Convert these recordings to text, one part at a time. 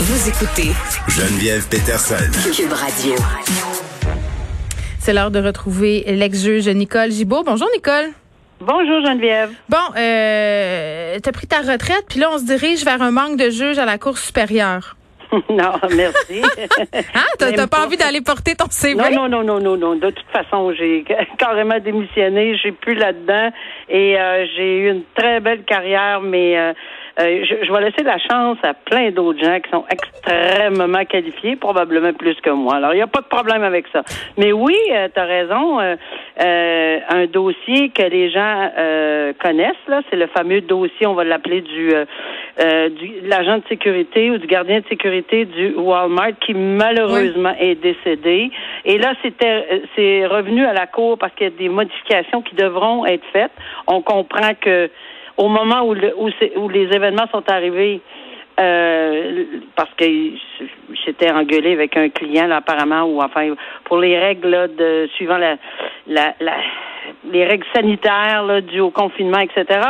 Vous écoutez Geneviève Peterson. Cube Radio. C'est l'heure de retrouver l'ex-juge Nicole Gibault. Bonjour Nicole. Bonjour Geneviève. Bon, euh, t'as pris ta retraite, puis là on se dirige vers un manque de juges à la Cour supérieure. non, merci. Hein? T'as, pas pas. envie d'aller porter ton CV? Non, non, non, non, non, non. De toute façon, j'ai carrément démissionné. J'ai plus là-dedans et euh, j'ai eu une très belle carrière, mais euh, euh, je, je vais laisser la chance à plein d'autres gens qui sont extrêmement qualifiés, probablement plus que moi. Alors, il n'y a pas de problème avec ça. Mais oui, tu as raison. euh, euh, un dossier que les gens euh, connaissent, là, c'est le fameux dossier, on va l'appeler du, euh, euh, du de l'agent de sécurité ou du gardien de sécurité du Walmart qui malheureusement est décédé. Et là, c'était euh, c'est revenu à la cour parce qu'il y a des modifications qui devront être faites. On comprend que au moment où, le- où, où les événements sont arrivés, euh, parce que j'étais engueulé avec un client là, apparemment ou enfin pour les règles là, de suivant la, la, la les règles sanitaires là, dues au confinement etc.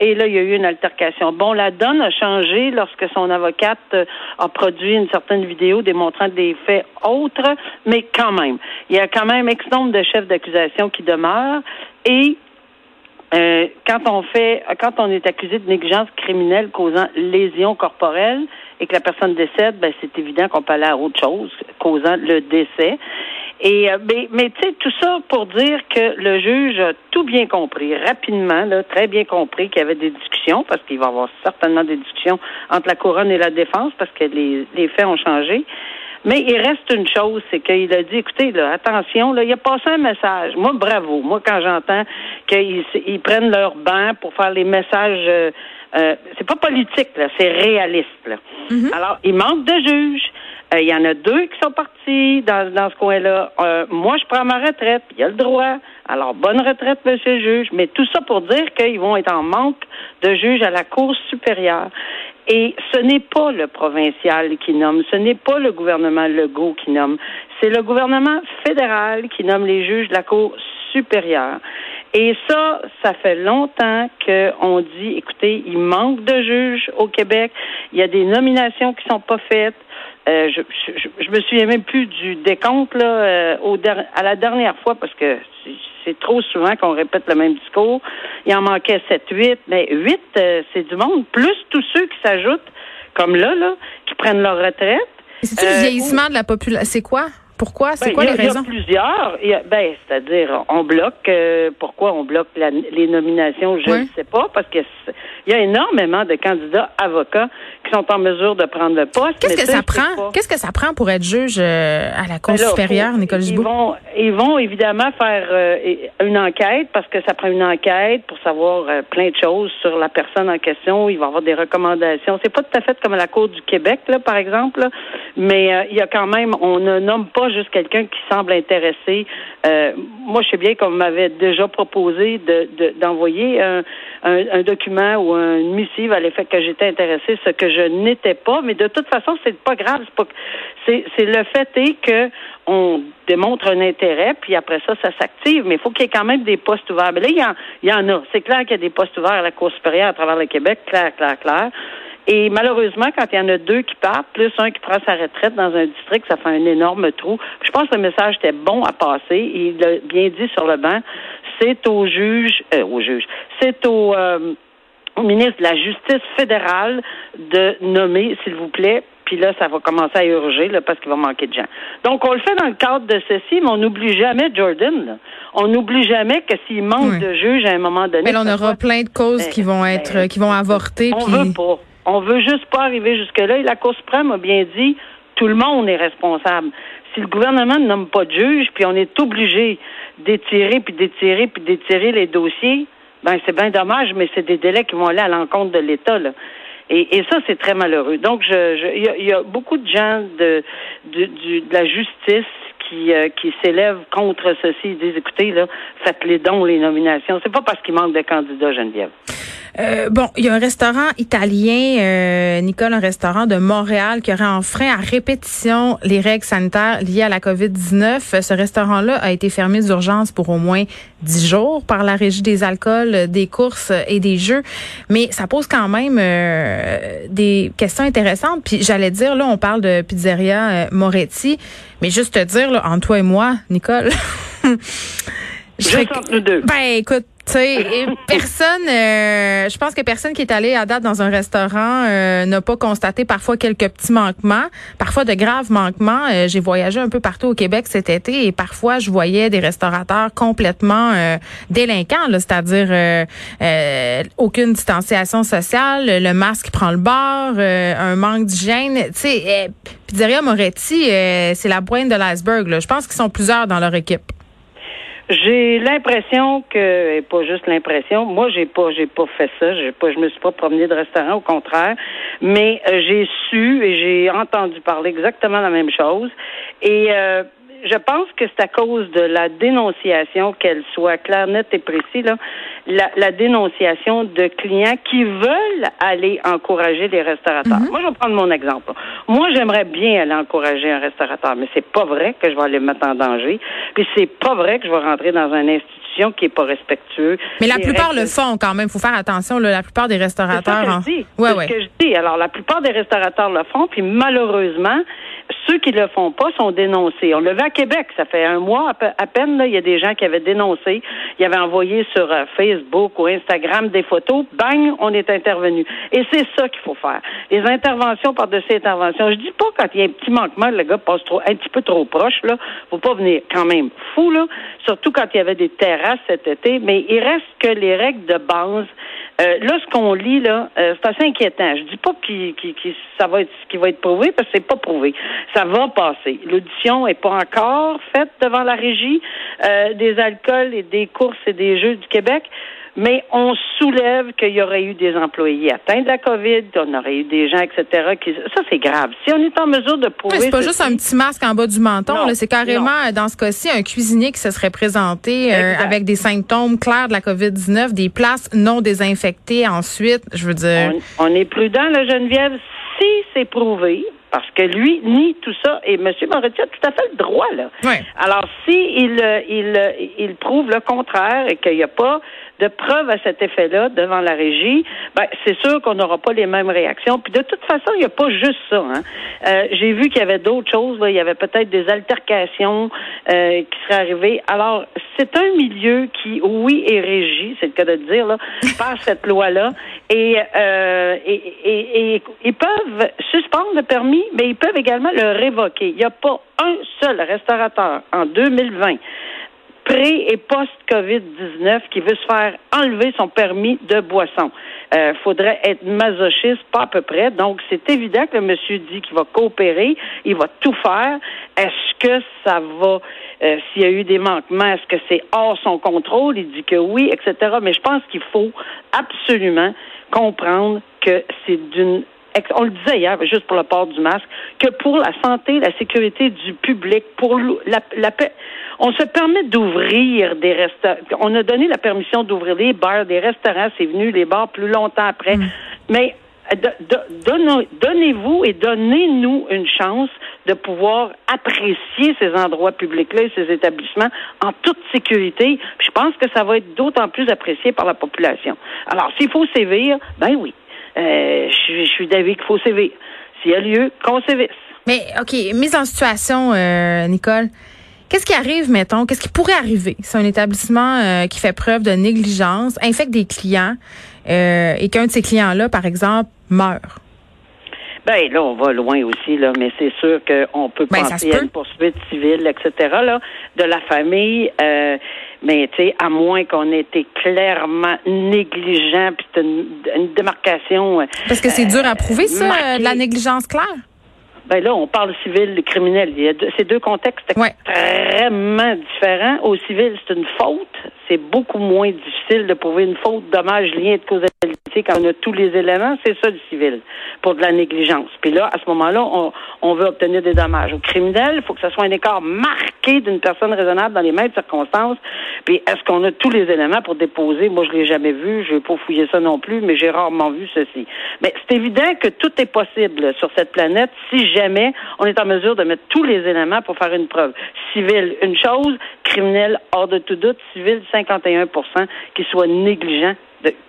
Et là, il y a eu une altercation. Bon, la donne a changé lorsque son avocate euh, a produit une certaine vidéo démontrant des faits autres, mais quand même, il y a quand même X nombre de chefs d'accusation qui demeurent et euh, quand on fait, quand on est accusé de négligence criminelle causant lésion corporelle et que la personne décède, ben c'est évident qu'on peut aller à autre chose causant le décès. Et euh, mais, mais tu sais tout ça pour dire que le juge a tout bien compris rapidement, là, très bien compris qu'il y avait des discussions parce qu'il va y avoir certainement des discussions entre la couronne et la défense parce que les, les faits ont changé. Mais il reste une chose, c'est qu'il a dit, écoutez, là, attention, là, il a passé un message. Moi, bravo. Moi, quand j'entends qu'ils ils prennent leur banc pour faire les messages, euh, euh, c'est pas politique, là, c'est réaliste. Là. Alors, il manque de juges. Euh, Il y en a deux qui sont partis dans, dans ce coin-là. Euh, moi, je prends ma retraite, il y a le droit. Alors, bonne retraite, monsieur le juge. Mais tout ça pour dire qu'ils vont être en manque de juges à la Cour supérieure. Et ce n'est pas le provincial qui nomme, ce n'est pas le gouvernement Legault qui nomme, c'est le gouvernement fédéral qui nomme les juges de la Cour supérieure. Et ça, ça fait longtemps qu'on dit, écoutez, il manque de juges au Québec, il y a des nominations qui sont pas faites. Euh, je, je, je me souviens même plus du décompte là, euh, au der- à la dernière fois parce que c'est- trop souvent qu'on répète le même discours. Il en manquait 7, 8, mais 8, euh, c'est du monde, plus tous ceux qui s'ajoutent, comme là, là, qui prennent leur retraite. C'est-tu le vieillissement de la population? C'est quoi? Pourquoi? C'est Ben, quoi a- les raisons? Il y a plusieurs. Ben, c'est-à-dire, on bloque. euh, pourquoi on bloque la- les nominations Je ne sais pas, parce que c'est- il y a énormément de candidats avocats qui sont en mesure de prendre le poste. Qu'est-ce que ça prend? Qu'est-ce que ça prend pour être juge euh, à la Cour Ben supérieure, faut- Nicole ils Gibault? vont, ils vont évidemment faire euh, une enquête parce que ça prend une enquête pour savoir plein de choses sur la personne en question. Il va y avoir des recommandations. C'est pas tout à fait comme à la Cour du Québec, là, par exemple, là, mais euh, il y a quand même, on ne nomme pas juste quelqu'un qui semble intéressé. Euh, moi, je sais bien qu'on m'avait déjà proposé de, de- d'envoyer un, un, un document ou une missive à l'effet que j'étais intéressée, ce que je n'étais pas. Mais de toute façon, c'est pas grave. C'est le fait est que on démontre un intérêt, puis après ça, ça s'active. Mais il faut qu'il y ait quand même des postes ouverts. Mais là, il y en, il y en a. C'est clair qu'il y a des postes ouverts à la Cour supérieure à travers le Québec. Clair, clair, clair. Et malheureusement, quand il y en a deux qui partent, plus un qui prend sa retraite dans un district, ça fait un énorme trou. Je pense que le message était bon à passer. Il l'a bien dit sur le banc. C'est au juge, euh, au juge, c'est au, euh, au ministre de la Justice fédérale de nommer, s'il vous plaît. Puis là, ça va commencer à urger là, parce qu'il va manquer de gens. Donc, on le fait dans le cadre de ceci, mais on n'oublie jamais Jordan. là. On n'oublie jamais que s'il manque Oui. de juges à un moment donné. Mais là, on aura soit- plein de causes Ben, qui vont ben, être, qui vont avorter. on puis- veut pas. On veut juste pas arriver jusque-là. Et la Cour suprême a bien dit, tout le monde est responsable. Si le gouvernement ne nomme pas de juge, puis on est obligé d'étirer, puis d'étirer, puis d'étirer les dossiers, ben c'est bien dommage, mais c'est des délais qui vont aller à l'encontre de l'État. Là. Et, ça, c'est très malheureux. Donc, je, je, il, y a, il beaucoup de gens de, de, du- de la justice qui, euh, qui s'élèvent contre ceci. Ils disent, écoutez, là, faites les dons, les nominations. C'est pas parce qu'il manque de candidats, Geneviève. Euh, bon, il y a un restaurant italien, euh, Nicole, un restaurant de Montréal qui aurait enfreint à répétition les règles sanitaires liées à la COVID-19. Ce restaurant-là a été fermé d'urgence pour au moins dix jours par la Régie des alcools, des courses et des jeux. Mais ça pose quand même euh, des questions intéressantes. Puis j'allais dire, là, on parle de Pizzeria euh, Moretti, mais juste te dire, là, entre toi et moi, Nicole... je serais- Juste entre nous deux. ben écoute, tu sais, personne, euh, je pense que personne qui est allé à date dans un restaurant euh, n'a pas constaté parfois quelques petits manquements, parfois de graves manquements. Euh, J'ai voyagé un peu partout au Québec cet été et parfois je voyais des restaurateurs complètement euh, délinquants, c'est-à-dire euh, euh, aucune distanciation sociale, le masque prend le bord, euh, un manque d'hygiène. Tu sais, Pizzeria Moretti, euh, c'est la pointe de l'iceberg. là. Je pense qu'ils sont plusieurs dans leur équipe. J'ai l'impression que, et pas juste l'impression, moi j'ai pas, j'ai pas fait ça, j'ai pas, je me suis pas promené de restaurant, au contraire, mais euh, j'ai su et j'ai entendu parler exactement la même chose. Et euh, je pense que c'est à cause de la dénonciation, qu'elle soit claire, nette et précise, là, la, la dénonciation de clients qui veulent aller encourager les restaurateurs. Moi, je vais prendre mon exemple. Moi, j'aimerais bien aller encourager un restaurateur, mais c'est pas vrai que je vais aller me mettre en danger. Puis c'est pas vrai que je vais rentrer dans une institution qui est pas respectueux. Mais la plupart règles le font quand même. Faut faire attention. Là, la plupart des c'est restaurateurs. ça en- que je dis. Ouais, c'est ouais. ce que je dis. Alors, la plupart des restaurateurs le font, puis malheureusement, ceux qui le font pas sont dénoncés. On le vu à Québec, ça fait un mois à peine, là, il y a des gens qui avaient dénoncé, ils avaient envoyé sur euh, Facebook ou Instagram des photos, bang, on est intervenu. Et c'est ça qu'il faut faire. Les interventions par-dessus interventions. Je dis pas quand il y a un petit manquement, le gars passe trop, un petit peu trop proche, là, faut pas venir quand même fou, là, surtout quand il y avait des terrasses cet été, mais il reste que les règles de base euh, là, ce qu'on lit, là, euh, c'est assez inquiétant. Je dis pas qu'il, qu'il- qu'il- ça va être ce qui va être prouvé, parce que c'est pas prouvé. Ça va passer. L'audition est pas encore faite devant la régie euh, des alcools et des courses et des jeux du Québec. Mais on soulève qu'il y aurait eu des employés atteints de la COVID, qu'on aurait eu des gens, etc. Qui... Ça, c'est grave. Si on est en mesure de prouver... C'est pas juste un petit masque en bas du menton. C'est carrément, dans ce cas-ci, un cuisinier qui se serait présenté euh, avec des symptômes clairs de la COVID-19, des places non désinfectées ensuite. Je veux dire. On, on est prudent, là, Geneviève, si c'est prouvé, parce que lui nie tout ça, et M. Moretti a tout à fait le droit, là. Ouais. Alors, si il, euh, il, euh, il prouve le contraire et qu'il n'y a pas de preuve à cet effet-là devant la régie, ben, c'est sûr qu'on n'aura pas les mêmes réactions. Puis de toute façon, il n'y a pas juste ça. Hein. Euh, J'ai vu qu'il y avait d'autres choses. là. Il y avait peut-être des altercations euh, qui seraient arrivées. Alors, c'est un milieu qui, oui, est régi, c'est le cas de le dire, là, par cette loi-là. Et, euh, et, et, et ils peuvent suspendre le permis, mais ils peuvent également le révoquer. Il n'y a pas un seul restaurateur en 2020 pré- et post-COVID-19 qui veut se faire enlever son permis de boisson. Euh, faudrait être masochiste, pas à peu près. Donc, c'est évident que le monsieur dit qu'il va coopérer, il va tout faire. Est-ce que ça va, euh, s'il y a eu des manquements, est-ce que c'est hors son contrôle? Il dit que oui, etc. Mais je pense qu'il faut absolument comprendre que c'est d'une on le disait hier, juste pour le port du masque, que pour la santé, la sécurité du public, pour la, la paix, on se permet d'ouvrir des restaurants. On a donné la permission d'ouvrir des bars, des restaurants, c'est venu les bars plus longtemps après. Mais de- donne- donnez-vous et donnez-nous une chance de pouvoir apprécier ces endroits publics-là et ces établissements en toute sécurité. Puis je pense que ça va être d'autant plus apprécié par la population. Alors, s'il faut sévir, ben oui. Euh, je suis- je suis d'avis qu'il faut sévir. S'il y a lieu, qu'on sévisse. Mais OK, mise en situation, euh, Nicole. Qu'est-ce qui arrive, mettons, qu'est-ce qui pourrait arriver si un établissement euh, qui fait preuve de négligence infecte des clients euh, et qu'un de ces clients-là, par exemple, meurt? Ben là, on va loin aussi, là, mais c'est sûr qu'on peut Ben, penser se à une poursuite civile, etc., là, de la famille. Euh, mais tu sais, à moins qu'on ait été clairement négligent, puis c'est une, une démarcation. euh, Parce que c'est dur à prouver, ça, marqué. euh, de la négligence claire? Ben là, on parle civil, criminel. Il y a deux, ces deux contextes Ouais. extrêmement différents. Au civil, c'est une faute. C'est beaucoup moins difficile de prouver une faute, dommage, lien de causalité quand on a tous les éléments. C'est ça le civil, pour de la négligence. Puis là, à ce moment-là, on, veut obtenir des dommages. Au criminel, il faut que ce soit un écart marqué d'une personne raisonnable dans les mêmes circonstances. Puis est-ce qu'on a tous les éléments pour déposer? Moi, je l'ai jamais vu. Je vais pas fouiller ça non plus, mais j'ai rarement vu ceci. Mais c'est évident que tout est possible sur cette planète si jamais on est en mesure de mettre tous les éléments pour faire une preuve. Civil, une chose, criminel, hors de tout doute, civil, 51 qui soit négligent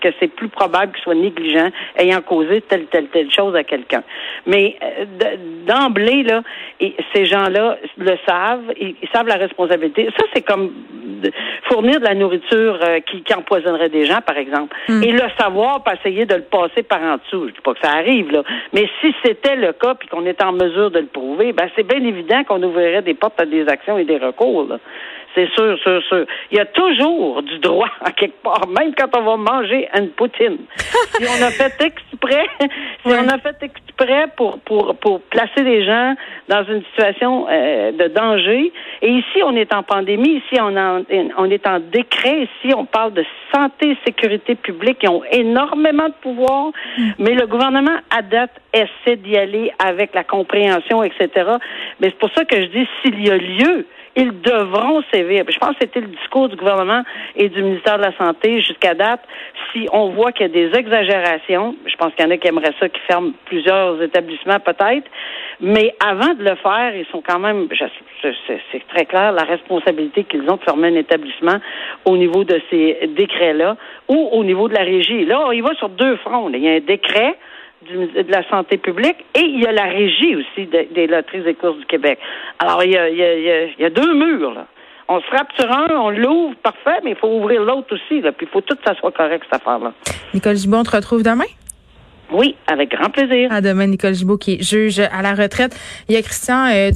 que c'est plus probable qu'il soit négligent ayant causé telle, telle, telle chose à quelqu'un. Mais euh, d'emblée, là, ces gens-là le savent, ils, savent la responsabilité. Ça, c'est comme fournir de la nourriture euh, qui, qui, empoisonnerait des gens, par exemple. Hmm. Et le savoir, pas essayer de le passer par en dessous. Je dis pas que ça arrive, là. Mais si c'était le cas, puis qu'on était en mesure de le prouver, ben c'est bien évident qu'on ouvrirait des portes à des actions et des recours. Là. C'est sûr, sûr, sûr. Il y a toujours du droit, à quelque part, même quand on va manger une poutine. si on a fait exprès, si on a fait exprès pour, pour, pour placer les gens dans une situation euh, de danger, et ici, on est en pandémie, ici, on, on est en décret, ici, on parle de santé sécurité publique, ils ont énormément de pouvoir, mais le gouvernement, à date, essaie d'y aller avec la compréhension, etc. Mais c'est pour ça que je dis, s'il y a lieu ils devront sévir. Je pense que c'était le discours du gouvernement et du ministère de la Santé jusqu'à date. Si on voit qu'il y a des exagérations, je pense qu'il y en a qui aimeraient ça, qui ferment plusieurs établissements peut-être, mais avant de le faire, ils sont quand même, c'est très clair, la responsabilité qu'ils ont de fermer un établissement au niveau de ces décrets-là ou au niveau de la régie. Là, il va sur deux fronts. Il y a un décret de la santé publique et il y a la régie aussi des loteries et courses du Québec. Alors, il y a, deux murs, là. On se frappe sur un, on l'ouvre, parfait, mais il faut ouvrir l'autre aussi, là. Puis il faut tout que ça soit correct, cette affaire-là. Nicole Gibault, on te retrouve demain? Oui, avec grand plaisir. À demain, Nicole Gibault, qui est juge à la retraite. Il y a Christian euh,